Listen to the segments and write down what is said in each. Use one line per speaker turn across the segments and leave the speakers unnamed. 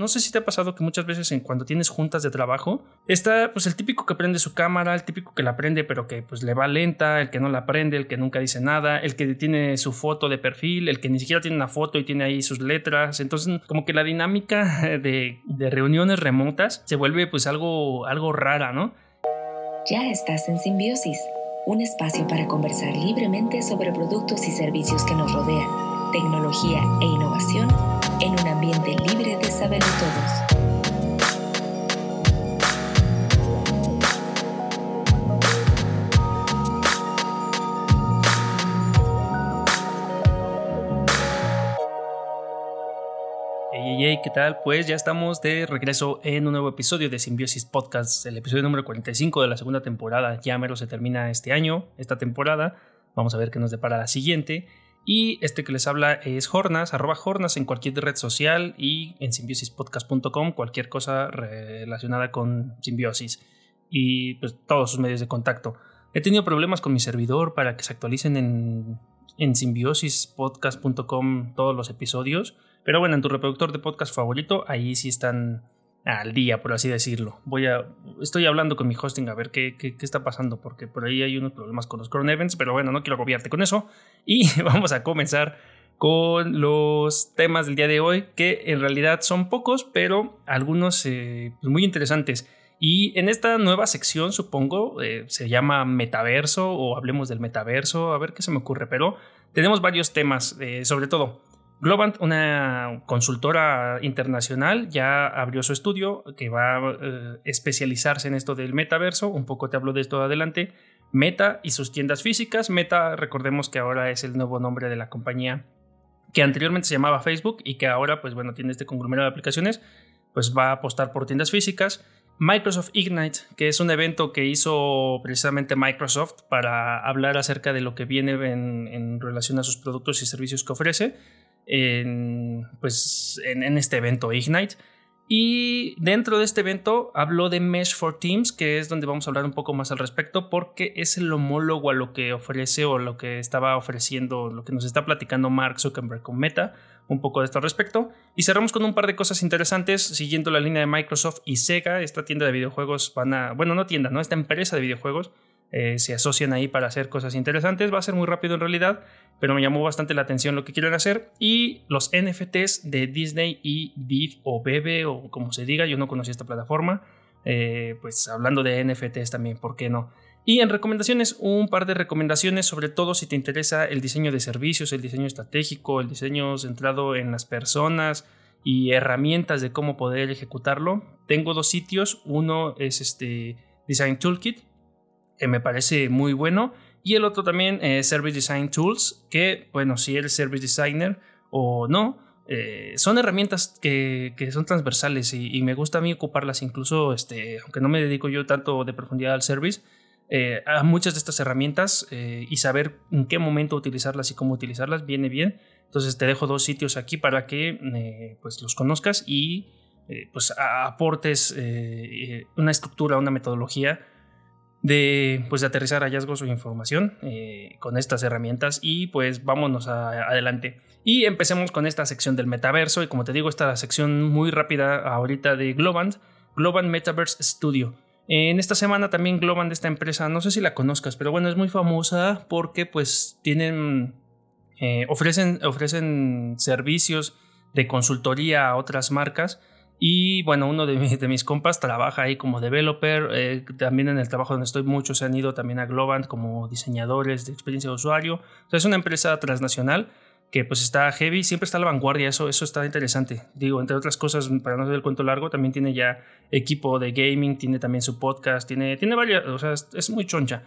no sé si te ha pasado que muchas veces en cuando tienes juntas de trabajo, está pues el típico que prende su cámara, el típico que la prende pero que pues le va lenta, el que no la prende, el que nunca dice nada, el que tiene su foto de perfil, el que ni siquiera tiene una foto y tiene ahí sus letras. Entonces, como que la dinámica de, de reuniones remotas se vuelve pues algo, algo rara, ¿no?
Ya estás en Simbiosis, un espacio para conversar libremente sobre productos y servicios que nos rodean, tecnología e innovación en un ambiente libre de saber todos.
Hey, ¿qué tal? Pues ya estamos de regreso en un nuevo episodio de Simbiosis Podcast, el episodio número 45 de la segunda temporada. Ya mero se termina este año, esta temporada. Vamos a ver qué nos depara la siguiente. Y este que les habla es Jornas, arroba Jornas en cualquier red social y en simbiosispodcast.com, cualquier cosa relacionada con simbiosis y pues todos sus medios de contacto. He tenido problemas con mi servidor para que se actualicen en, en simbiosispodcast.com todos los episodios pero bueno, en tu reproductor de podcast favorito, ahí sí están al día, por así decirlo. Voy a, estoy hablando con mi hosting a ver qué, qué, está pasando, porque por ahí hay unos problemas con los Chrome Events, pero bueno, no quiero agobiarte con eso. Y vamos a comenzar con los temas del día de hoy, que en realidad son pocos, pero algunos eh, pues muy interesantes. Y en esta nueva sección, supongo, eh, se llama metaverso o hablemos del metaverso, a ver qué se me ocurre, pero tenemos varios temas, eh, sobre todo Globant, una consultora internacional, ya abrió su estudio que va a eh, especializarse en esto del metaverso. Un poco te hablo de esto adelante. Meta y sus tiendas físicas. Meta, recordemos que ahora es el nuevo nombre de la compañía que anteriormente se llamaba Facebook y que ahora, pues bueno, tiene este conglomerado de aplicaciones, pues va a apostar por tiendas físicas. Microsoft Ignite, que es un evento que hizo precisamente Microsoft para hablar acerca de lo que viene en, en relación a sus productos y servicios que ofrece en, pues, en, este evento Ignite. Y dentro de este evento hablo de Mesh for Teams, que es donde vamos a hablar un poco más al respecto, porque es el homólogo a lo que ofrece o lo que estaba ofreciendo, lo que nos está platicando Mark Zuckerberg con Meta, un poco de esto al respecto. Y cerramos con un par de cosas interesantes, siguiendo la línea de Microsoft y Sega, esta tienda de videojuegos van a, bueno, no tienda, ¿no? Esta empresa de videojuegos eh, se asocian ahí para hacer cosas interesantes. Va a ser muy rápido en realidad, pero me llamó bastante la atención lo que quieren hacer. Y los NFTs de Disney y Beef o Bebe o como se diga, yo no conocía esta plataforma. Eh, pues hablando de NFTs también, ¿por qué no? Y en recomendaciones, un par de recomendaciones, sobre todo si te interesa el diseño de servicios, el diseño estratégico, el diseño centrado en las personas y herramientas de cómo poder ejecutarlo. Tengo dos sitios, uno es este Design Toolkit, que me parece muy bueno. Y el otro también, es Service Design Tools, que, bueno, si eres Service Designer o no, eh, son herramientas que, son transversales y, me gusta a mí ocuparlas, incluso, este, aunque no me dedico yo tanto de profundidad al service, eh, a muchas de estas herramientas eh, y saber en qué momento utilizarlas y cómo utilizarlas viene bien. Entonces te dejo dos sitios aquí para que pues los conozcas y pues aportes una estructura, una metodología de, pues, aterrizar hallazgos o información eh, con estas herramientas y pues vámonos adelante. Y empecemos con esta sección del metaverso y como te digo, esta sección muy rápida ahorita de Globant, Globant Metaverse Studio. En esta semana también Globant esta empresa, no sé si la conozcas, pero bueno, es muy famosa porque pues tienen, eh, ofrecen, ofrecen servicios de consultoría a otras marcas y bueno, uno de, mis, de mis compas trabaja ahí como developer. Eh, también en el trabajo donde estoy, muchos se han ido también a Globant como diseñadores de experiencia de usuario. es una empresa transnacional que pues está heavy, siempre está a la vanguardia, eso, eso está interesante. Digo, entre otras cosas, para no hacer el cuento largo, también tiene ya equipo de gaming, tiene también su podcast, tiene, tiene varias, o sea, es, muy choncha.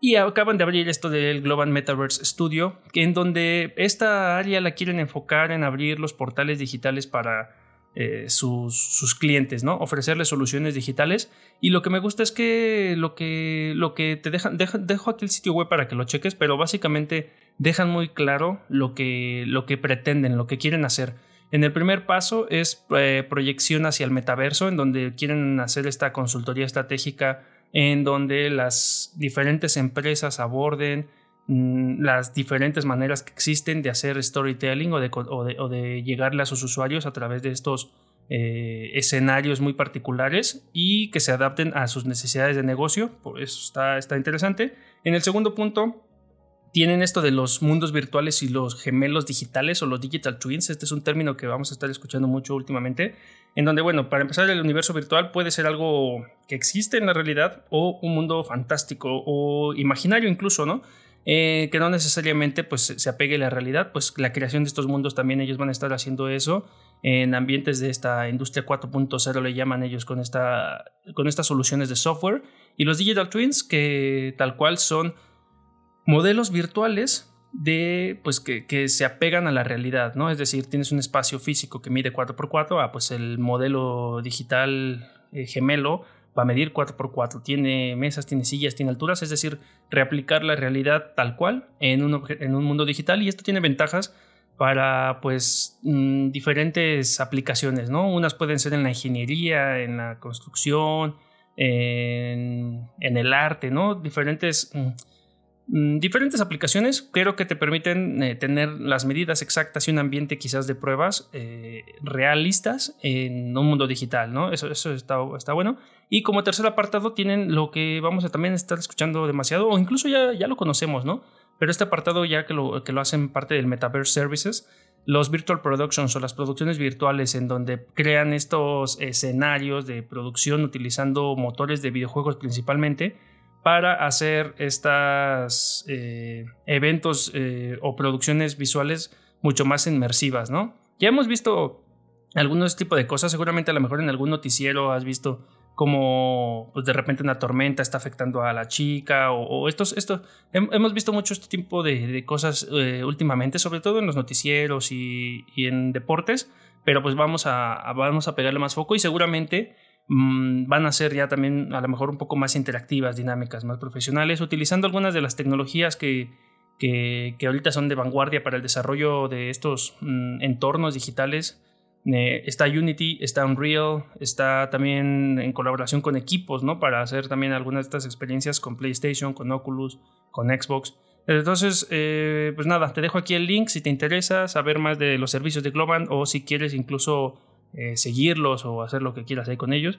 Y acaban de abrir esto del Global Metaverse Studio, que en donde esta área la quieren enfocar en abrir los portales digitales para eh, sus, clientes, ¿no? Ofrecerles soluciones digitales. Y lo que me gusta es que lo que, lo que te dejan, dejo aquí el sitio web para que lo cheques, pero básicamente dejan muy claro lo que, lo que pretenden, lo que quieren hacer. En el primer paso es eh, proyección hacia el metaverso, en donde quieren hacer esta consultoría estratégica, en donde las diferentes empresas aborden las diferentes maneras que existen de hacer storytelling o de, o de, llegarle a sus usuarios a través de estos escenarios muy particulares y que se adapten a sus necesidades de negocio. Por eso está, está interesante. En el segundo punto, tienen esto de los mundos virtuales y los gemelos digitales o los digital twins. Este es un término que vamos a estar escuchando mucho últimamente, en donde, bueno, para empezar, el universo virtual puede ser algo que existe en la realidad o un mundo fantástico o imaginario incluso, ¿no? Eh, que no necesariamente pues, se apegue a la realidad, pues la creación de estos mundos también ellos van a estar haciendo eso en ambientes de esta industria 4.0 le llaman ellos con, esta, con estas soluciones de software y los digital twins que tal cual son modelos virtuales de pues que, se apegan a la realidad, ¿no? Es decir, tienes un espacio físico que mide 4x4, ah, pues el modelo digital eh, gemelo va a medir 4x4, tiene mesas, tiene sillas, tiene alturas, es decir, reaplicar la realidad tal cual en un, en un mundo digital y esto tiene ventajas para pues mm, diferentes aplicaciones, ¿no? Unas pueden ser en la ingeniería, en la construcción, en, en el arte, ¿no? Diferentes mm, diferentes aplicaciones creo que te permiten eh, tener las medidas exactas y un ambiente quizás de pruebas eh, realistas en un mundo digital, ¿no? Eso, eso está, está, bueno. Y como tercer apartado tienen lo que vamos a también estar escuchando demasiado, o incluso ya, ya lo conocemos, ¿no? Pero este apartado ya que lo, que lo hacen parte del Metaverse Services, los virtual productions o las producciones virtuales en donde crean estos escenarios de producción utilizando motores de videojuegos principalmente, para hacer estos eh, eventos eh, o producciones visuales mucho más inmersivas, ¿no? Ya hemos visto algunos tipos de cosas, seguramente a lo mejor en algún noticiero has visto como pues de repente una tormenta está afectando a la chica o, estos, esto, hemos visto mucho este tipo de, cosas eh, últimamente, sobre todo en los noticieros y, en deportes, pero pues vamos a, vamos a pegarle más foco y seguramente Mm, van a ser ya también a lo mejor un poco más interactivas, dinámicas, más profesionales, utilizando algunas de las tecnologías que, que, ahorita son de vanguardia para el desarrollo de estos mm, entornos digitales. Eh, está Unity, está Unreal, está también en colaboración con equipos, ¿no? Para hacer también algunas de estas experiencias con PlayStation, con Oculus, con Xbox. Entonces, eh, pues nada, te dejo aquí el link si te interesa saber más de los servicios de Globant o si quieres incluso eh, seguirlos o hacer lo que quieras ahí con ellos,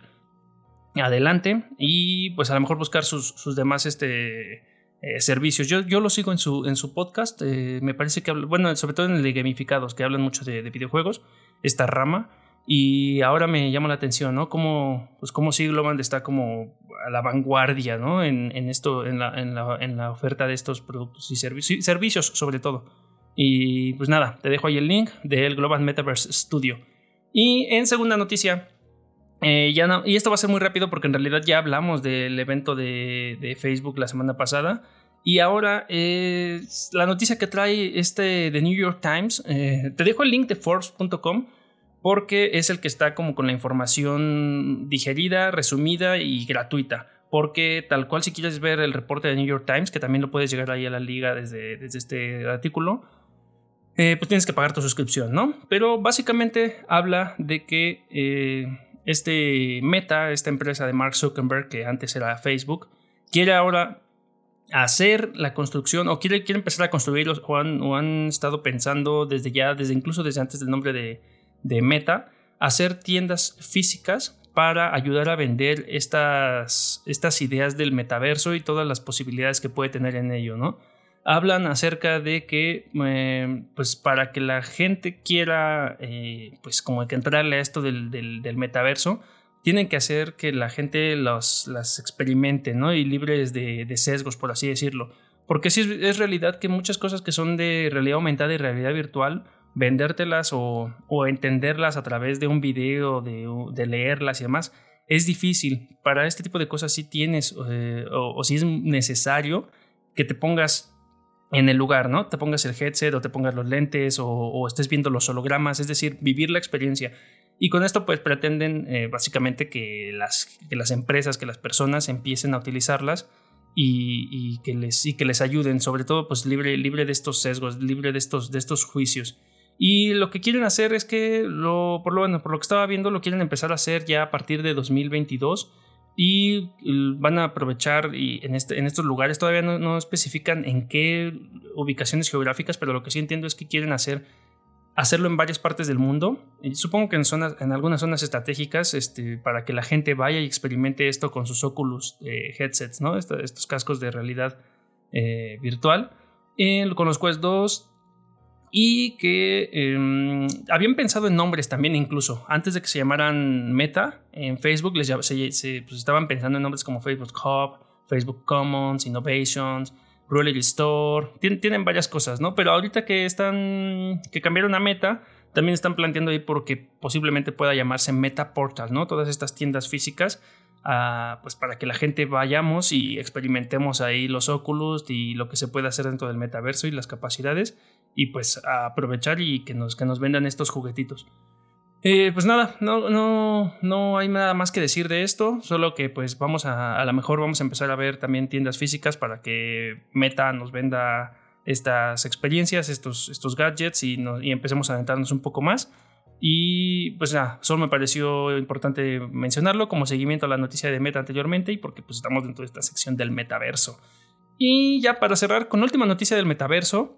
adelante y pues a lo mejor buscar sus, demás este, eh, servicios. Yo, yo lo sigo en su, en su podcast, eh, me parece que, bueno, sobre todo en el de gamificados, que hablan mucho de, videojuegos, esta rama. Y ahora me llama la atención, ¿no? Cómo, pues cómo Sigloman está como a la vanguardia, ¿no? En, esto, en la, en, la, en la, oferta de estos productos y servicios, servicios sobre todo. Y pues nada, te dejo ahí el link del Global Metaverse Studio. Y en segunda noticia, eh, ya no, y esto va a ser muy rápido porque en realidad ya hablamos del evento de, Facebook la semana pasada. Y ahora es la noticia que trae este de New York Times. Eh, te dejo el link de Forbes.com porque es el que está como con la información digerida, resumida y gratuita. Porque tal cual si quieres ver el reporte de New York Times, que también lo puedes llegar ahí a la liga desde, desde este artículo, eh, pues tienes que pagar tu suscripción, ¿no? Pero básicamente habla de que eh, este Meta, esta empresa de Mark Zuckerberg, que antes era Facebook, quiere ahora hacer la construcción o quiere, quiere empezar a construirlos o han, o han estado pensando desde ya, desde incluso desde antes del nombre de, de Meta, hacer tiendas físicas para ayudar a vender estas, estas ideas del metaverso y todas las posibilidades que puede tener en ello, ¿no? Hablan acerca de que, eh, pues para que la gente quiera, eh, pues como que entrarle a esto del, del, metaverso, tienen que hacer que la gente los, las experimente, ¿no? Y libres de, sesgos, por así decirlo. Porque sí es, realidad que muchas cosas que son de realidad aumentada y realidad virtual, vendértelas o, o entenderlas a través de un video, de, leerlas y demás, es difícil. Para este tipo de cosas sí tienes eh, o, si es necesario que te pongas en el lugar, ¿no? Te pongas el headset o te pongas los lentes o, estés viendo los hologramas, es decir, vivir la experiencia. Y con esto pues pretenden eh, básicamente que las, que las empresas, que las personas empiecen a utilizarlas y, que, les, y que les ayuden, sobre todo pues libre, libre de estos sesgos, libre de estos, de estos juicios. Y lo que quieren hacer es que, lo, por, lo, por lo que estaba viendo, lo quieren empezar a hacer ya a partir de 2022 y van a aprovechar y en, este, estos lugares todavía no, especifican en qué ubicaciones geográficas, pero lo que sí entiendo es que quieren hacer hacerlo en varias partes del mundo. Supongo que en, zonas, en algunas zonas estratégicas, este, para que la gente vaya y experimente esto con sus Oculus eh, headsets, estos cascos de realidad eh, virtual. con los Quest 2 y que em, habían pensado en nombres también incluso. Antes de que se llamaran Meta, en Facebook les, se, pues, estaban pensando en nombres como Facebook Hub, Facebook Commons, Innovations, Ruler Store. tienen varias cosas, ¿no? Pero ahorita que están, que cambiaron a Meta, también están planteando ahí porque posiblemente pueda llamarse Meta Portal, ¿no? Todas estas tiendas físicas pues para que la gente vayamos y experimentemos ahí los óculos y lo que se puede hacer dentro del metaverso y las capacidades y pues aprovechar y que nos, que nos vendan estos juguetitos. Eh, pues nada, no, no, no hay nada más que decir de esto, solo que pues vamos a, a lo mejor vamos a empezar a ver también tiendas físicas para que Meta nos venda estas experiencias, estos, estos gadgets y, y empecemos a adentrarnos un poco más. Y pues nada, solo me pareció importante mencionarlo como seguimiento a la noticia de Meta anteriormente y porque pues estamos dentro de esta sección del metaverso. Y ya para cerrar con la última noticia del metaverso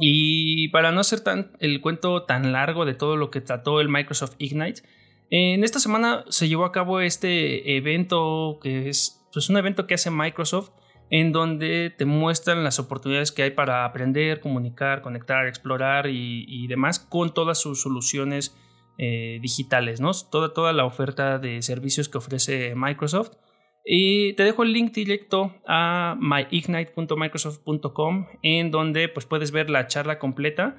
y para no hacer tan, el cuento tan largo de todo lo que trató el Microsoft Ignite, en esta semana se llevó a cabo este evento que es pues, un evento que hace Microsoft en donde te muestran las oportunidades que hay para aprender, comunicar, conectar, explorar y, demás con todas sus soluciones eh, digitales, ¿no? Toda, toda la oferta de servicios que ofrece Microsoft. Y te dejo el link directo a myignite.microsoft.com en donde pues, puedes ver la charla completa.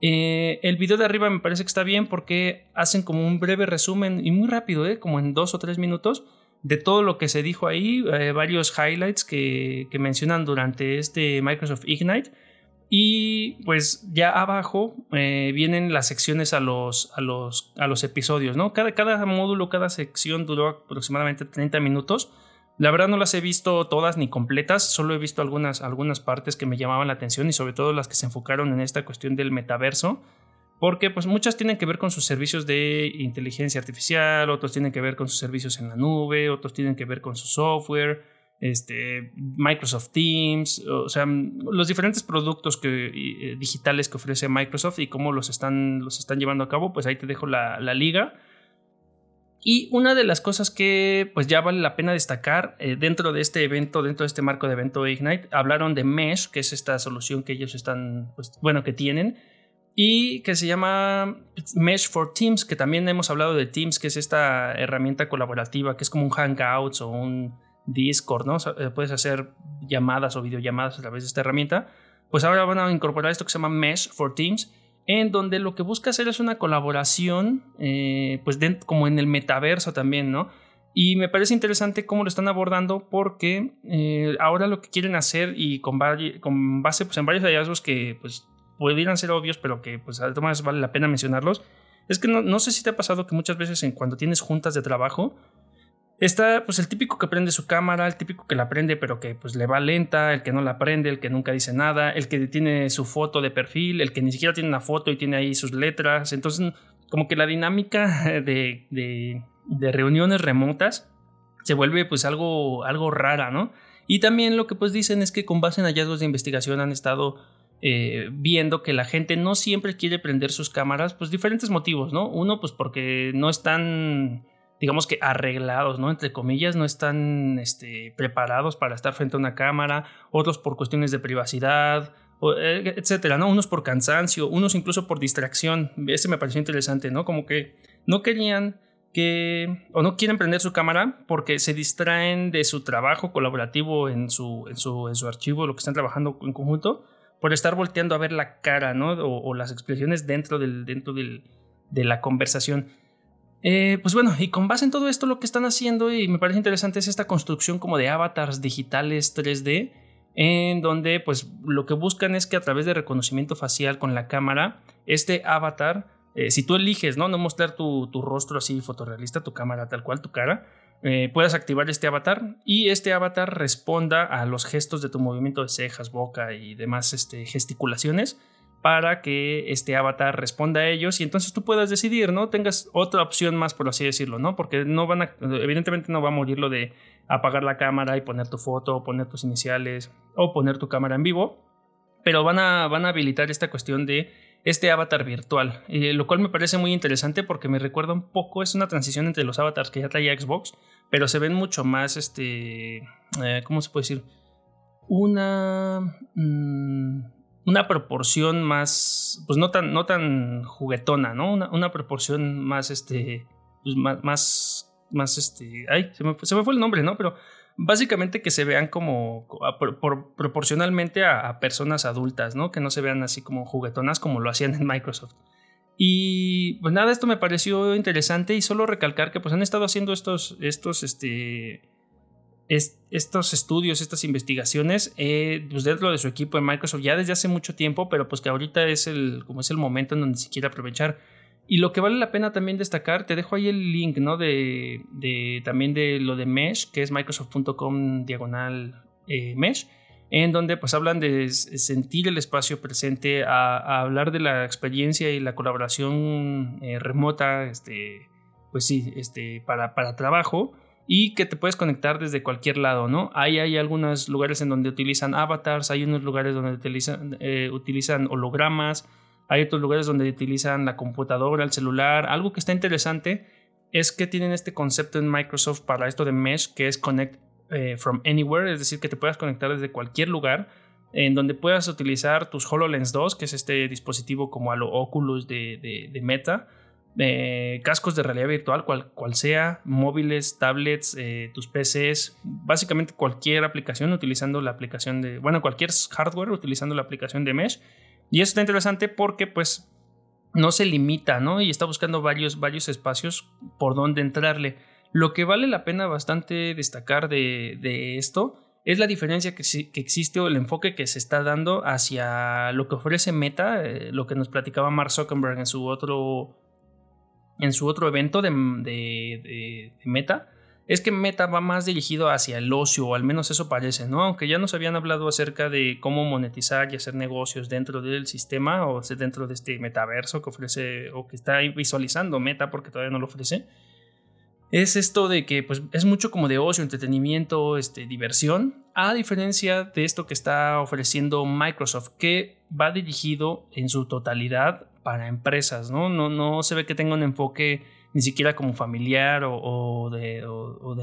Eh, el video de arriba me parece que está bien porque hacen como un breve resumen y muy rápido, ¿eh? como en dos o tres minutos de todo lo que se dijo ahí, eh, varios highlights que, mencionan durante este Microsoft Ignite. Y pues ya abajo eh, vienen las secciones a los, a los, a los episodios, ¿no? Cada, cada módulo, cada sección duró aproximadamente 30 minutos. La verdad no las he visto todas ni completas, solo he visto algunas, algunas partes que me llamaban la atención y sobre todo las que se enfocaron en esta cuestión del metaverso porque pues muchas tienen que ver con sus servicios de inteligencia artificial, otros tienen que ver con sus servicios en la nube, otros tienen que ver con su software, este, Microsoft Teams, o sea, los diferentes productos que, eh, digitales que ofrece Microsoft y cómo los están, los están llevando a cabo, pues ahí te dejo la, liga. Y una de las cosas que pues ya vale la pena destacar eh, dentro de este evento, dentro de este marco de evento Ignite, hablaron de Mesh, que es esta solución que ellos están, pues bueno, que tienen, y que se llama Mesh for Teams, que también hemos hablado de Teams, que es esta herramienta colaborativa, que es como un Hangouts o un Discord, ¿no? Eh, puedes hacer llamadas o videollamadas a través de esta herramienta. Pues ahora van a incorporar esto que se llama Mesh for Teams, en donde lo que busca hacer es una colaboración, eh, pues como en el metaverso también, ¿no? Y me parece interesante cómo lo están abordando porque eh, ahora lo que quieren hacer y con, base pues, en varios hallazgos que pues, pudieran ser obvios, pero que pues además vale la pena mencionarlos, es que no, sé si te ha pasado que muchas veces en cuando tienes juntas de trabajo, está pues el típico que prende su cámara, el típico que la prende pero que pues le va lenta, el que no la prende, el que nunca dice nada, el que tiene su foto de perfil, el que ni siquiera tiene una foto y tiene ahí sus letras. Entonces como que la dinámica de, de, de reuniones remotas se vuelve pues algo, algo rara, ¿no? Y también lo que pues dicen es que con base en hallazgos de investigación han estado eh, viendo que la gente no siempre quiere prender sus cámaras, pues diferentes motivos, ¿no? Uno, pues porque no están, digamos que arreglados, ¿no? Entre comillas, no están este, preparados para estar frente a una cámara, otros por cuestiones de privacidad, eh, etcétera, ¿no? Unos por cansancio, unos incluso por distracción. Ese me pareció interesante, ¿no? Como que no querían que o no quieren prender su cámara porque se distraen de su trabajo colaborativo en su, en su, en su archivo, lo que están trabajando en conjunto, por estar volteando a ver la cara, ¿no? O, las expresiones dentro, del, dentro del, de la conversación. Eh, pues bueno, y con base en todo esto lo que están haciendo, y me parece interesante, es esta construcción como de avatars digitales 3D, en donde pues lo que buscan es que a través de reconocimiento facial con la cámara, este avatar, eh, si tú eliges, ¿no? No mostrar tu, rostro así fotorrealista, tu cámara tal cual, tu cara, eh, puedas activar este avatar y este avatar responda a los gestos de tu movimiento de cejas, boca y demás este, gesticulaciones para que este avatar responda a ellos y entonces tú puedas decidir, ¿no? Tengas otra opción más, por así decirlo, ¿no? Porque no van a, evidentemente no va a morir lo de apagar la cámara y poner tu foto, o poner tus iniciales o poner tu cámara en vivo, pero van a, van a habilitar esta cuestión de este avatar virtual, eh, lo cual me parece muy interesante porque me recuerda un poco, es una transición entre los avatars que ya traía Xbox, pero se ven mucho más, este, eh, ¿cómo se puede decir? Una... Mm, una proporción más, pues no tan, no tan juguetona, ¿no? Una, proporción más, este, pues más, más, este, ay, se me, fue el nombre, ¿no? Pero básicamente que se vean como proporcionalmente a, personas adultas, ¿no? Que no se vean así como juguetonas como lo hacían en Microsoft. Y pues nada, esto me pareció interesante y solo recalcar que pues han estado haciendo estos, estos, este, estos estudios, estas investigaciones eh, pues dentro de su equipo en Microsoft ya desde hace mucho tiempo, pero pues que ahorita es el, como es el momento en donde se quiere aprovechar. Y lo que vale la pena también destacar, te dejo ahí el link, ¿no? De, de también de lo de Mesh, que es microsoft.com diagonal eh, Mesh, en donde pues hablan de sentir el espacio presente, a, hablar de la experiencia y la colaboración eh, remota, este, pues sí, este, para, para trabajo y que te puedes conectar desde cualquier lado, ¿no? Ahí hay algunos lugares en donde utilizan avatars, hay unos lugares donde utilizan, eh, utilizan hologramas, hay otros lugares donde utilizan la computadora, el celular. Algo que está interesante es que tienen este concepto en Microsoft para esto de Mesh, que es Connect eh, from Anywhere, es decir, que te puedas conectar desde cualquier lugar, en donde puedas utilizar tus HoloLens 2, que es este dispositivo como a lo Oculus de, de Meta, cascos de realidad virtual, cual, cual sea, móviles, tablets, eh, tus PCs, básicamente cualquier aplicación utilizando la aplicación de, bueno, cualquier hardware utilizando la aplicación de Mesh. Y eso está interesante porque pues no se limita, ¿no? Y está buscando varios, varios espacios por donde entrarle. Lo que vale la pena bastante destacar de, esto es la diferencia que, que, existe o el enfoque que se está dando hacia lo que ofrece Meta, eh, lo que nos platicaba Mark Zuckerberg en su otro en su otro evento de, de, Meta, es que Meta va más dirigido hacia el ocio, o al menos eso parece, ¿no? Aunque ya nos habían hablado acerca de cómo monetizar y hacer negocios dentro del sistema o dentro de este metaverso que ofrece o que está visualizando Meta porque todavía no lo ofrece. Es esto de que pues, es mucho como de ocio, entretenimiento, este, diversión, a diferencia de esto que está ofreciendo Microsoft, que va dirigido en su totalidad para empresas, ¿no? No, no se ve que tenga un enfoque ni siquiera como familiar o, de,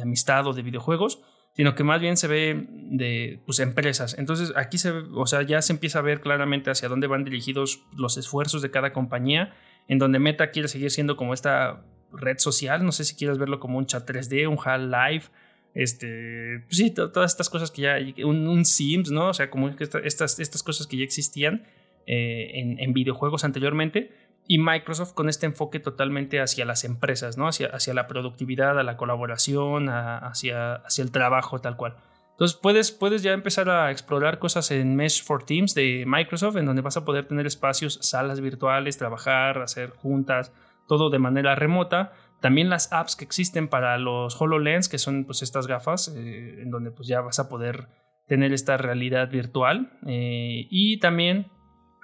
amistad o de videojuegos, sino que más bien se ve de pues, empresas. Entonces aquí se, o sea, ya se empieza a ver claramente hacia dónde van dirigidos los esfuerzos de cada compañía, en donde Meta quiere seguir siendo como esta red social, no sé si quieres verlo como un chat 3D, un HAL Live, este, pues sí, todas estas cosas que ya, un, Sims, ¿no? O sea, como estas, estas cosas que ya existían, eh, en, videojuegos anteriormente y Microsoft con este enfoque totalmente hacia las empresas, ¿no? hacia, hacia la productividad, a la colaboración, hacia, hacia el trabajo tal cual. Entonces puedes, puedes ya empezar a explorar cosas en Mesh for Teams de Microsoft, en donde vas a poder tener espacios, salas virtuales, trabajar, hacer juntas, todo de manera remota. También las apps que existen para los HoloLens, que son pues estas gafas, eh, en donde pues ya vas a poder tener esta realidad virtual. Eh, y también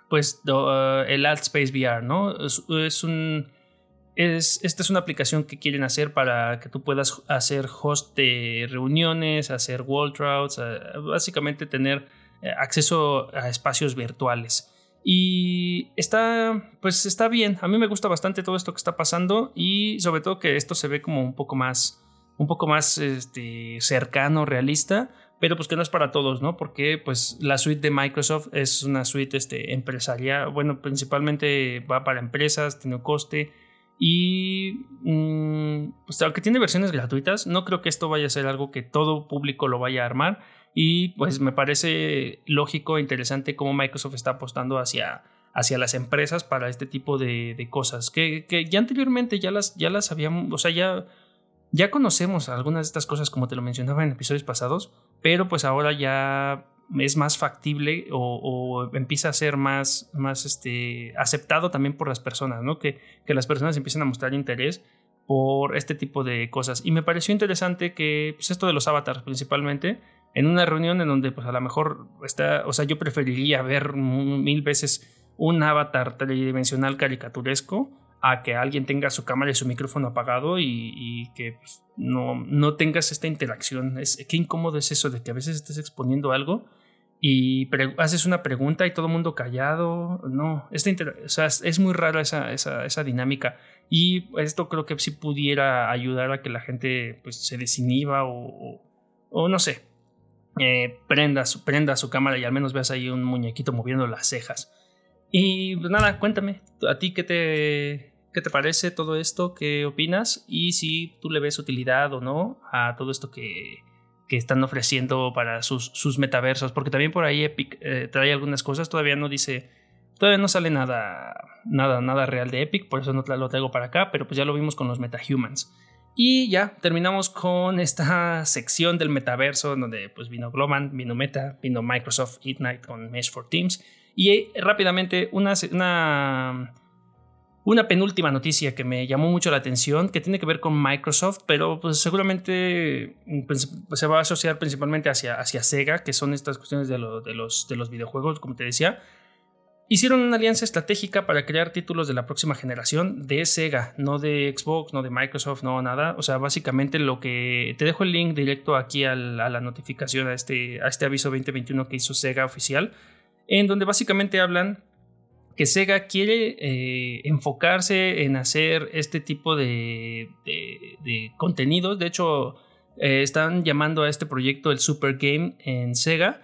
pues uh, el VR, ¿no? Es, un... Es, esta es una aplicación que quieren hacer para que tú puedas hacer host de reuniones, hacer wall básicamente tener acceso a espacios virtuales. Y está, pues está bien. A mí me gusta bastante todo esto que está pasando y sobre todo que esto se ve como un poco más, un poco más este, cercano, realista pero pues que no es para todos, ¿no? Porque pues la suite de Microsoft es una suite este, empresarial, bueno, principalmente va para empresas, tiene un coste y mm, pues aunque tiene versiones gratuitas, no creo que esto vaya a ser algo que todo público lo vaya a armar y pues me parece lógico e interesante cómo Microsoft está apostando hacia hacia las empresas para este tipo de, de cosas que, que, ya anteriormente ya las, ya las habíamos, o sea, ya ya conocemos algunas de estas cosas como te lo mencionaba en episodios pasados, pero pues ahora ya es más factible o, empieza a ser más, más este, aceptado también por las personas, ¿no? Que, que las personas empiecen a mostrar interés por este tipo de cosas. Y me pareció interesante que, pues esto de los avatars principalmente, en una reunión en donde pues a lo mejor está, o sea, yo preferiría ver mil veces un avatar tridimensional caricaturesco a que alguien tenga su cámara y su micrófono apagado y, que pues, no, no tengas esta interacción. Es, qué incómodo es eso de que a veces estés exponiendo algo y haces una pregunta y todo el mundo callado. No, o sea, es muy rara esa, esa, esa, dinámica. Y esto creo que sí pudiera ayudar a que la gente pues, se desinhiba o, o, no sé, eh, prenda, su, prenda su cámara y al menos veas ahí un muñequito moviendo las cejas. Y pues nada, cuéntame, ¿a ti qué te, qué te parece todo esto? ¿Qué opinas? Y si tú le ves utilidad o no a todo esto que, que están ofreciendo para sus, sus metaversos, porque también por ahí Epic eh, trae algunas cosas, todavía no dice, todavía no sale nada, nada, nada real de Epic, por eso no lo traigo para acá, pero pues ya lo vimos con los MetaHumans. Y ya terminamos con esta sección del metaverso donde pues vino Globan, vino Meta, vino Microsoft Ignite con Mesh for Teams y eh, rápidamente una, una una penúltima noticia que me llamó mucho la atención, que tiene que ver con Microsoft, pero pues seguramente pues, se va a asociar principalmente hacia, hacia Sega, que son estas cuestiones de, de, los, de los videojuegos, como te decía. Hicieron una alianza estratégica para crear títulos de la próxima generación de Sega, no de Xbox, no de Microsoft, no nada. O sea, básicamente lo que... Te dejo el link directo aquí a la notificación, a este, a este aviso 2021 que hizo Sega oficial, en donde básicamente hablan que Sega quiere eh, enfocarse en hacer este tipo de, contenidos. De hecho, eh, están llamando a este proyecto el Super Game en Sega.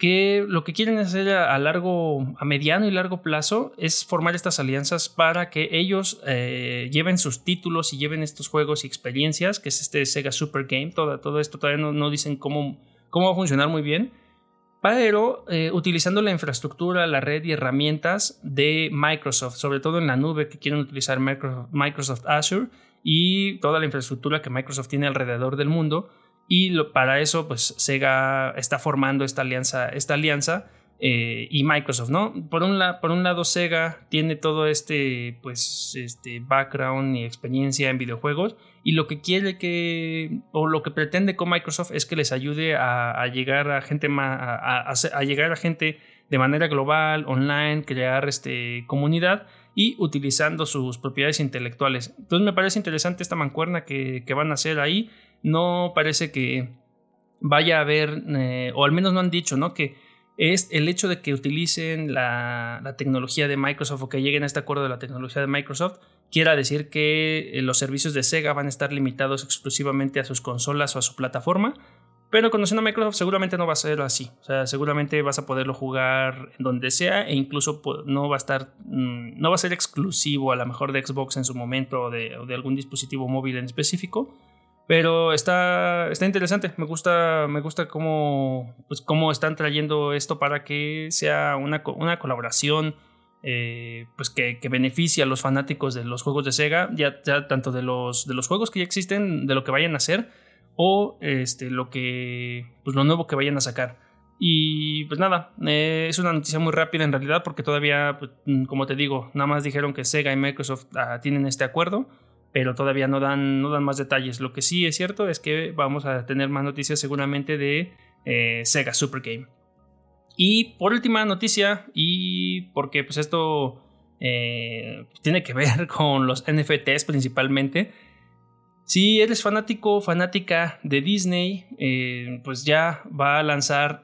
Que lo que quieren hacer a, largo, a mediano y largo plazo es formar estas alianzas para que ellos eh, lleven sus títulos y lleven estos juegos y experiencias, que es este Sega Super Game. Todo, todo esto todavía no, dicen cómo, cómo va a funcionar muy bien pero eh, utilizando la infraestructura, la red y herramientas de Microsoft, sobre todo en la nube que quieren utilizar Microsoft Azure y toda la infraestructura que Microsoft tiene alrededor del mundo. Y para eso, pues Sega está formando esta alianza, esta alianza eh, y Microsoft, ¿no? Por un, por un lado, Sega tiene todo este, pues, este background y experiencia en videojuegos y lo que quiere que, o lo que pretende con Microsoft es que les ayude a, llegar a gente más, a, llegar a gente de manera global, online, crear este, comunidad y utilizando sus propiedades intelectuales. Entonces me parece interesante esta mancuerna que, van a hacer ahí. No parece que vaya a haber, eh, o al menos no han dicho, ¿no? Que es el hecho de que utilicen la, tecnología de Microsoft o que lleguen a este acuerdo de la tecnología de Microsoft, quiera decir que eh, los servicios de Sega van a estar limitados exclusivamente a sus consolas o a su plataforma. Pero conociendo a Microsoft seguramente no va a ser así. O sea, seguramente vas a poderlo jugar en donde sea e incluso no va a estar, mm, no va a ser exclusivo a lo mejor de Xbox en su momento o de, o de algún dispositivo móvil en específico pero está, está interesante, me gusta, me gusta cómo, pues, cómo están trayendo esto para que sea una, una colaboración eh, pues que, que, beneficie a los fanáticos de los juegos de Sega, ya, ya, tanto de los, de los juegos que ya existen, de lo que vayan a hacer, o este, lo, que, pues, lo nuevo que vayan a sacar. Y pues nada, eh, es una noticia muy rápida en realidad porque todavía, pues, como te digo, nada más dijeron que Sega y Microsoft ah, tienen este acuerdo pero todavía no dan, no dan más detalles. Lo que sí es cierto es que vamos a tener más noticias seguramente de eh, Sega Super Game. Y por última noticia, y porque pues esto eh, tiene que ver con los NFTs principalmente. Si eres fanático o fanática de Disney, eh, pues ya va a lanzar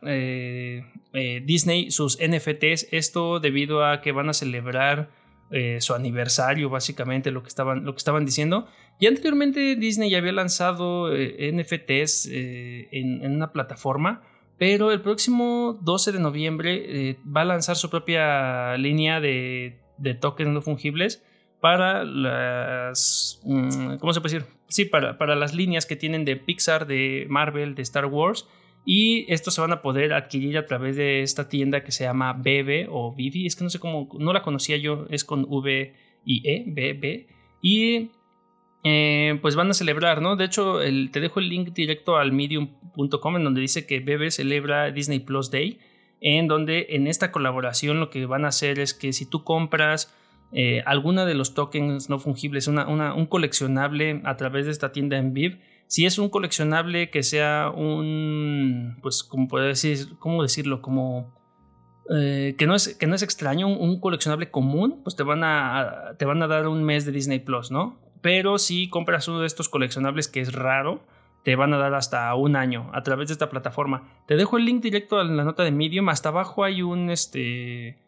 Disney sus NFTs. Esto debido a que van a celebrar eh, su aniversario, básicamente lo que estaban, lo que estaban diciendo. Y anteriormente Disney ya había lanzado eh, NFTs eh, en, una plataforma, pero el próximo 12 de noviembre va a lanzar su propia línea de, de tokens no fungibles para las... Mm, ¿Cómo se puede decir? Sí, para, para las líneas que tienen de Pixar, de Marvel, de Star Wars y estos se van a poder adquirir a través de esta tienda que se llama Bebe o Vivi. Es que no sé cómo, no la conocía yo, es con V y E, BB. Y eh, pues van a celebrar, ¿no? De hecho, te dejo el link directo al medium.com en donde dice que Bebe celebra Disney Plus Day, en donde en esta colaboración lo que van a hacer es que si tú compras eh, alguna de los tokens no fungibles, una, un coleccionable a través de esta tienda en Viv, si es un coleccionable que sea un, pues, como puedo decir, ¿cómo decirlo? Como eh, que, no es, que no es extraño, un, coleccionable común, pues te van, a, te van a dar un mes de Disney Plus, ¿no? Pero si compras uno de estos coleccionables que es raro, te van a dar hasta un año a través de esta plataforma. Te dejo el link directo en la nota de Medium. Hasta abajo hay un este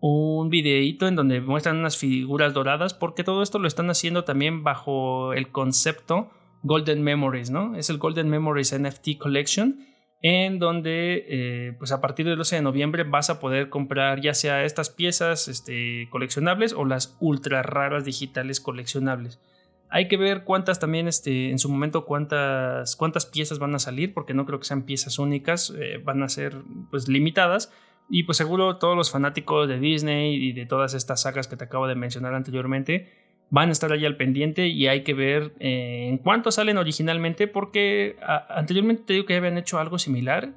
un videíto en donde muestran unas figuras doradas porque todo esto lo están haciendo también bajo el concepto Golden Memories, ¿no? Es el Golden Memories NFT Collection en donde eh, pues a partir del 12 de noviembre vas a poder comprar ya sea estas piezas este, coleccionables o las ultra raras digitales coleccionables. Hay que ver cuántas también, este, en su momento, cuántas, cuántas piezas van a salir, porque no creo que sean piezas únicas, eh, van a ser pues limitadas. Y pues seguro todos los fanáticos de Disney y de todas estas sagas que te acabo de mencionar anteriormente van a estar ahí al pendiente y hay que ver eh, en cuánto salen originalmente, porque anteriormente te digo que habían hecho algo similar.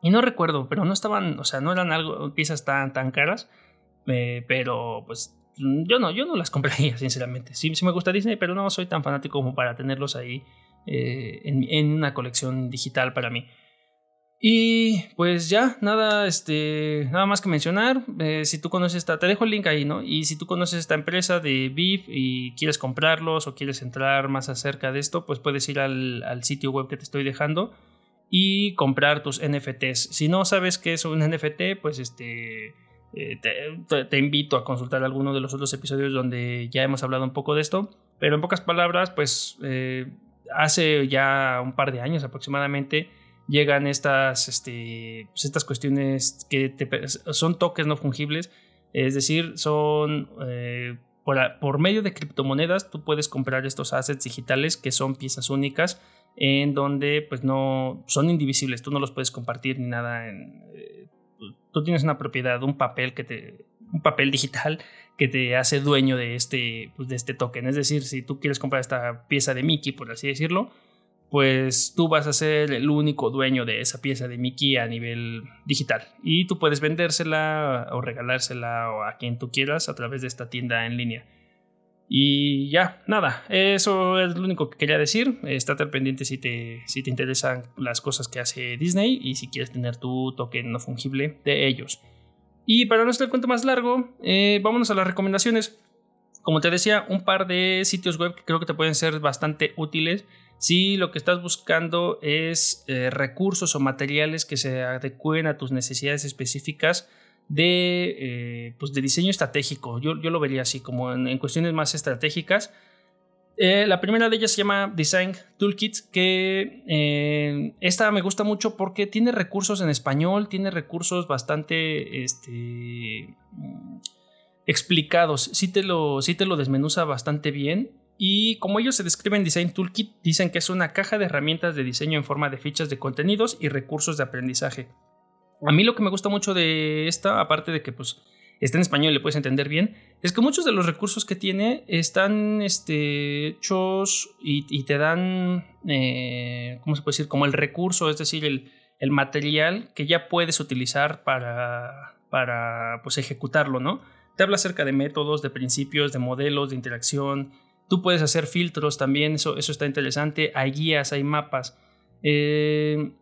Y no recuerdo, pero no estaban, o sea, no eran piezas tan, tan caras. Eh, pero pues yo no, yo no las compraría, sinceramente. Sí, sí me gusta Disney, pero no soy tan fanático como para tenerlos ahí eh, en, una colección digital para mí. Y pues ya, nada, este, nada más que mencionar. Eh, si tú conoces esta, te dejo el link ahí, ¿no? Y si tú conoces esta empresa de BIF y quieres comprarlos o quieres entrar más acerca de esto, pues puedes ir al, al sitio web que te estoy dejando y comprar tus NFTs. Si no sabes qué es un NFT, pues este eh, te, invito a consultar alguno de los otros episodios donde ya hemos hablado un poco de esto, pero en pocas palabras, pues eh, hace ya un par de años aproximadamente llegan estas, este, pues, estas cuestiones que son toques no fungibles, es decir, son eh, por, por, medio de criptomonedas tú puedes comprar estos assets digitales que son piezas únicas en donde pues no son indivisibles, tú no los puedes compartir ni nada en, tú tienes una propiedad, un papel que te, un papel digital que te hace dueño de este, pues, de este token. Es decir, si tú quieres comprar esta pieza de Mickey, por así decirlo, pues tú vas a ser el único dueño de esa pieza de Mickey a nivel digital. Y tú puedes vendérsela o regalársela a quien tú quieras a través de esta tienda en línea. Y ya, nada, eso es lo único que quería decir. Estate al pendiente si te, si te interesan las cosas que hace Disney y si quieres tener tu token no fungible de ellos. Y para no hacer el cuento más largo, eh, vámonos a las recomendaciones. Como te decía, un par de sitios web que creo que te pueden ser bastante útiles si lo que estás buscando es eh, recursos o materiales que se adecuen a tus necesidades específicas de, eh, pues de diseño estratégico. Yo, yo, lo vería así, como en, cuestiones más estratégicas. Eh, la primera de ellas se llama Design Toolkit, que esta me gusta mucho porque tiene recursos en español, tiene recursos bastante este, explicados, sí te, lo, sí te lo desmenuza bastante bien. Y como ellos se describen Design Toolkit, dicen que es una caja de herramientas de diseño en forma de fichas de contenidos y recursos de aprendizaje. A mí lo que me gusta mucho de esta, aparte de que pues está en español y le puedes entender bien, es que muchos de los recursos que tiene están este, hechos y, te dan, eh, ¿cómo se puede decir? Como el recurso, es decir, el, material que ya puedes utilizar para, para pues, ejecutarlo, ¿no? Te habla acerca de métodos, de principios, de modelos, de interacción. Tú puedes hacer filtros también, eso, eso está interesante. Hay guías, hay mapas. Eh,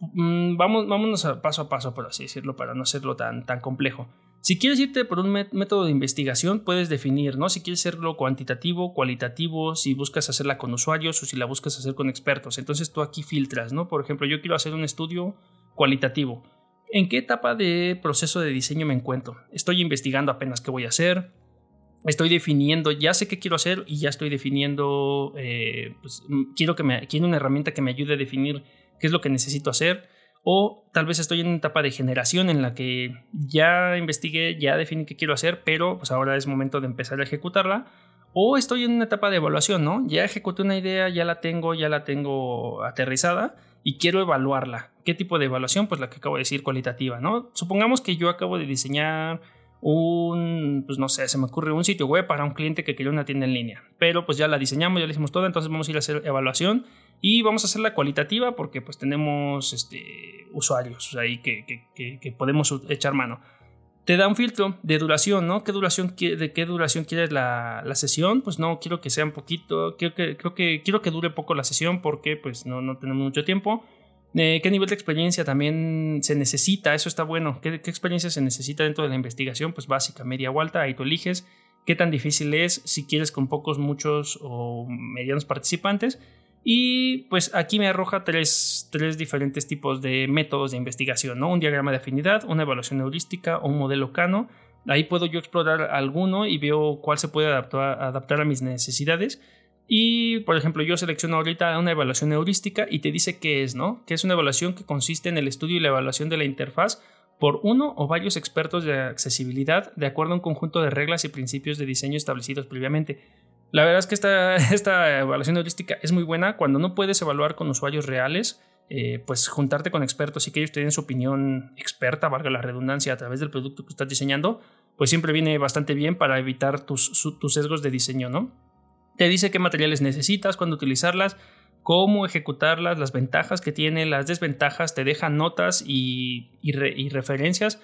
mm, vamos, vámonos a paso a paso, por así decirlo, para no hacerlo tan, tan complejo. Si quieres irte por un método de investigación, puedes definir, ¿no? Si quieres hacerlo cuantitativo, cualitativo, si buscas hacerla con usuarios o si la buscas hacer con expertos. Entonces tú aquí filtras, ¿no? Por ejemplo, yo quiero hacer un estudio cualitativo. ¿En qué etapa de proceso de diseño me encuentro? Estoy investigando apenas qué voy a hacer, estoy definiendo, ya sé qué quiero hacer y ya estoy definiendo, eh, pues, mm, quiero, que me, quiero una herramienta que me ayude a definir qué es lo que necesito hacer. O tal vez estoy en una etapa de generación en la que ya investigué, ya definí qué quiero hacer, pero pues ahora es momento de empezar a ejecutarla. O estoy en una etapa de evaluación, ¿no? Ya ejecuté una idea, ya la tengo, ya la tengo aterrizada y quiero evaluarla. ¿Qué tipo de evaluación? Pues la que acabo de decir, cualitativa, ¿no? Supongamos que yo acabo de diseñar un, pues no sé, se me ocurre un sitio web para un cliente que quería una tienda en línea. Pero pues ya la diseñamos, ya la hicimos toda, entonces vamos a ir a hacer evaluación y vamos a hacerla cualitativa porque pues tenemos este, usuarios ahí que, que, podemos echar mano. Te da un filtro de duración, ¿no? ¿Qué duración, ¿De qué duración quieres la, la sesión? Pues no, quiero que sea un poquito, creo que, creo que quiero que dure poco la sesión porque pues no, no tenemos mucho tiempo. Eh, ¿Qué nivel de experiencia también se necesita? Eso está bueno. ¿Qué, experiencia se necesita dentro de la investigación? Pues básica, media o alta, ahí tú eliges. ¿Qué tan difícil es? Si quieres con pocos, muchos o medianos participantes. Y pues aquí me arroja tres, tres, diferentes tipos de métodos de investigación, ¿no? Un diagrama de afinidad, una evaluación heurística o un modelo Cano. Ahí puedo yo explorar alguno y veo cuál se puede adaptar, adaptar a mis necesidades. Y, por ejemplo, yo selecciono ahorita una evaluación heurística y te dice qué es, ¿no? Que es una evaluación que consiste en el estudio y la evaluación de la interfaz por uno o varios expertos de accesibilidad de acuerdo a un conjunto de reglas y principios de diseño establecidos previamente. La verdad es que esta, esta evaluación heurística es muy buena cuando no puedes evaluar con usuarios reales. Eh, pues juntarte con expertos y que ellos te su opinión experta, valga la redundancia, a través del producto que estás diseñando, pues siempre viene bastante bien para evitar tus, tus sesgos de diseño, ¿no? Te dice qué materiales necesitas, cuándo utilizarlas, cómo ejecutarlas, las ventajas que tiene, las desventajas, te deja notas y, y referencias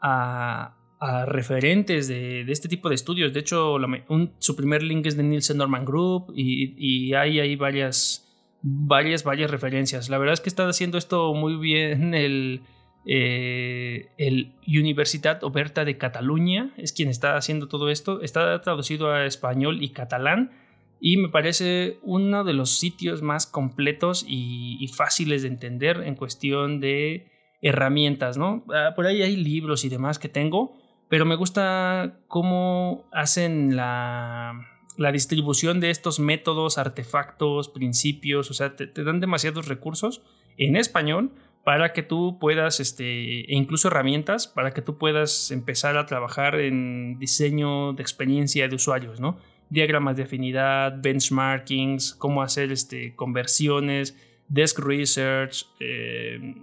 a, referentes de, este tipo de estudios. De hecho, su primer link es de Nielsen Norman Group y, hay ahí varias, varias, varias referencias. La verdad es que está haciendo esto muy bien el, eh, el Universitat Oberta de Cataluña, es quien está haciendo todo esto. Está traducido a español y catalán y me parece uno de los sitios más completos y, fáciles de entender en cuestión de herramientas, ¿no? Ah, por ahí hay libros y demás que tengo, pero me gusta cómo hacen la, distribución de estos métodos, artefactos, principios, o sea, te, dan demasiados recursos en español para que tú puedas, este, e incluso herramientas para que tú puedas empezar a trabajar en diseño de experiencia de usuarios, ¿no? Diagramas de afinidad, benchmarkings, cómo hacer este, conversiones, desk research, eh,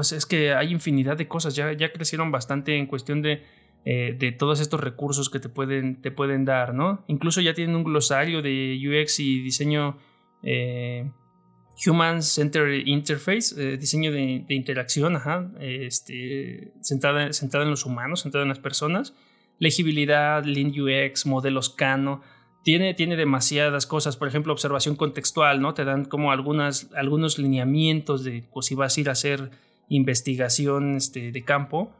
es que hay infinidad de cosas, ya, ya crecieron bastante en cuestión de eh, de todos estos recursos que te pueden, te pueden dar, ¿no? Incluso ya tienen un glosario de UX y diseño eh, Human Centered Interface, diseño de, interacción, ajá, este, centrada, en los humanos, centrada en las personas, legibilidad, Lean UX, modelos Cano, tiene, tiene demasiadas cosas, por ejemplo, observación contextual, ¿no? Te dan como algunas, algunos lineamientos de pues, si vas a ir a hacer investigación este, de campo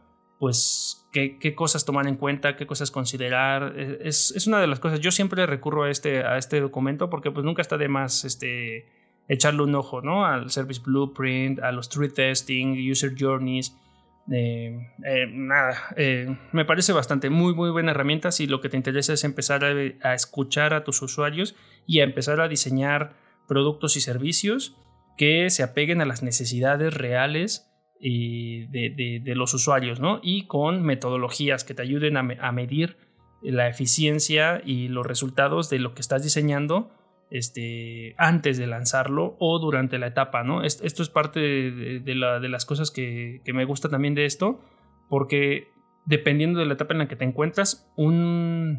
pues qué, cosas tomar en cuenta, qué cosas considerar. E, es, una de las cosas. Yo siempre recurro a este, a este documento porque pues nunca está de más este, echarle un ojo, ¿no? Al Service Blueprint, a los True Testing, User Journeys. Eh, eh, nada, eh, me parece bastante muy muy buena herramienta si lo que te interesa es empezar a, escuchar a tus usuarios y a empezar a diseñar productos y servicios que se apeguen a las necesidades reales de, los usuarios, ¿no? Y con metodologías que te ayuden a, medir la eficiencia y los resultados de lo que estás diseñando este, antes de lanzarlo o durante la etapa, ¿no? Esto es parte de, las cosas que, me gusta también de esto, porque dependiendo de la etapa en la que te encuentras, una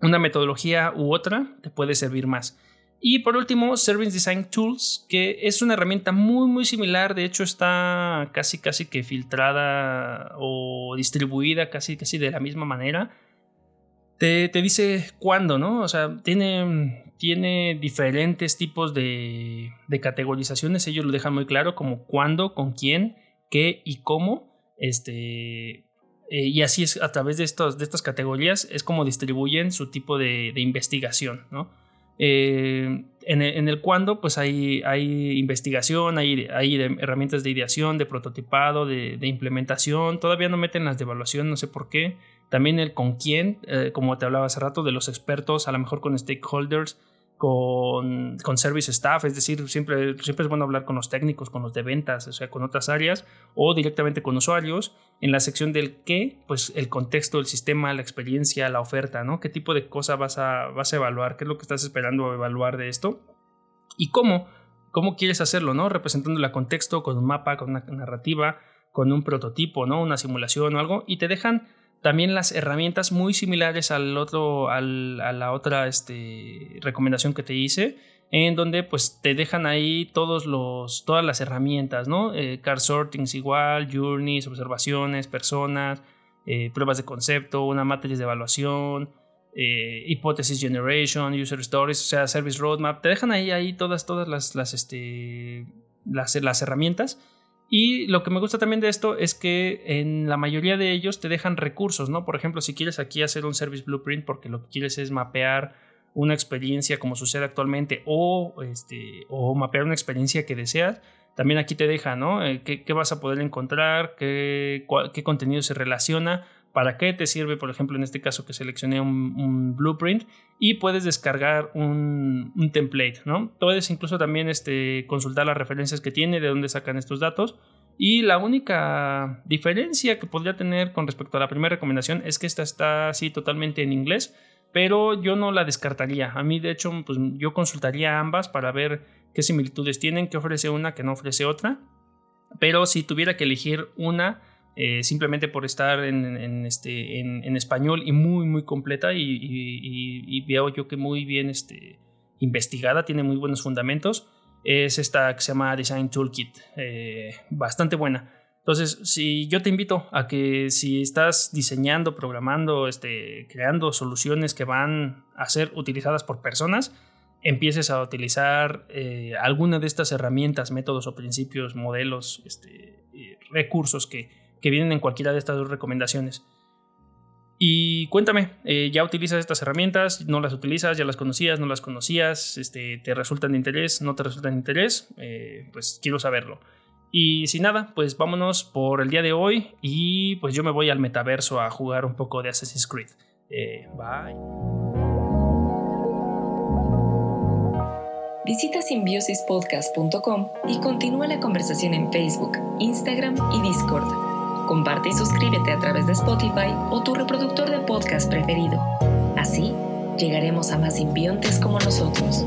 metodología u otra te puede servir más. Y por último, Service Design Tools, que es una herramienta muy muy similar, de hecho está casi casi que filtrada o distribuida casi casi de la misma manera. Te, dice cuándo, ¿no? O sea, tiene, tiene diferentes tipos de, categorizaciones, ellos lo dejan muy claro, como cuándo, con quién, qué y cómo. Este, eh, y así es a través de, estos, de estas categorías es como distribuyen su tipo de, de investigación, ¿no? Eh, en, el, en, cuando, pues hay, hay investigación, hay, hay herramientas de ideación, de prototipado, de, implementación. Todavía no meten las de evaluación, no sé por qué. También el con quién, eh, como te hablaba hace rato, de los expertos, a lo mejor con stakeholders con, con service staff, es decir, siempre, siempre es bueno hablar con los técnicos, con los de ventas, o sea, con otras áreas o directamente con usuarios. En la sección del qué, pues el contexto, el sistema, la experiencia, la oferta, ¿no? ¿Qué tipo de cosa vas a, vas a evaluar? ¿Qué es lo que estás esperando evaluar de esto? ¿Y cómo? ¿Cómo quieres hacerlo, no? Representando el contexto con un mapa, con una narrativa, con un prototipo, ¿no? Una simulación o algo y te dejan también las herramientas muy similares al otro, a la otra este, recomendación que te hice, en donde pues te dejan ahí todos los, todas las herramientas, ¿no? Eh, car sortings igual, journeys, observaciones, personas, eh, pruebas de concepto, una matriz de evaluación, eh, hipótesis generation, user stories, o sea, service roadmap, te dejan ahí, ahí todas, todas las, las, este, las, las herramientas y lo que me gusta también de esto es que en la mayoría de ellos te dejan recursos, ¿no? Por ejemplo, si quieres aquí hacer un service blueprint porque lo que quieres es mapear una experiencia como sucede actualmente o, este, o mapear una experiencia que deseas, también aquí te deja, ¿no? Eh, ¿Qué, vas a poder encontrar? ¿Qué, ¿Qué, contenido se relaciona? ¿Para qué te sirve, por ejemplo, en este caso que seleccioné un, blueprint? Y puedes descargar un, un, template, ¿no? Puedes incluso también este, consultar las referencias que tiene, de dónde sacan estos datos. Y la única diferencia que podría tener con respecto a la primera recomendación es que esta está así totalmente en inglés, pero yo no la descartaría. A mí, de hecho, pues yo consultaría ambas para ver qué similitudes tienen, qué ofrece una, qué no ofrece otra. Pero si tuviera que elegir una, eh, simplemente por estar en, este, en, español y muy, muy completa y, veo yo que muy bien este, investigada, tiene muy buenos fundamentos, es esta que se llama Design Toolkit, eh, bastante buena. Entonces, si yo te invito a que si estás diseñando, programando, este, creando soluciones que van a ser utilizadas por personas, empieces a utilizar eh, alguna de estas herramientas, métodos o principios, modelos, este, recursos que, que vienen en cualquiera de estas dos recomendaciones. Y cuéntame, eh, ¿ya utilizas estas herramientas? ¿No las utilizas? ¿Ya las conocías? ¿No las conocías? Este, ¿Te resultan de interés? ¿No te resultan de interés? Eh, pues quiero saberlo. Y sin nada, pues vámonos por el día de hoy y pues yo me voy al metaverso a jugar un poco de Assassin's Creed. Eh, bye.
Visita simbiosispodcast.com y continúa la conversación en Facebook, Instagram y Discord. Comparte y suscríbete a través de Spotify o tu reproductor de podcast preferido. Así, llegaremos a más simbiontes como nosotros.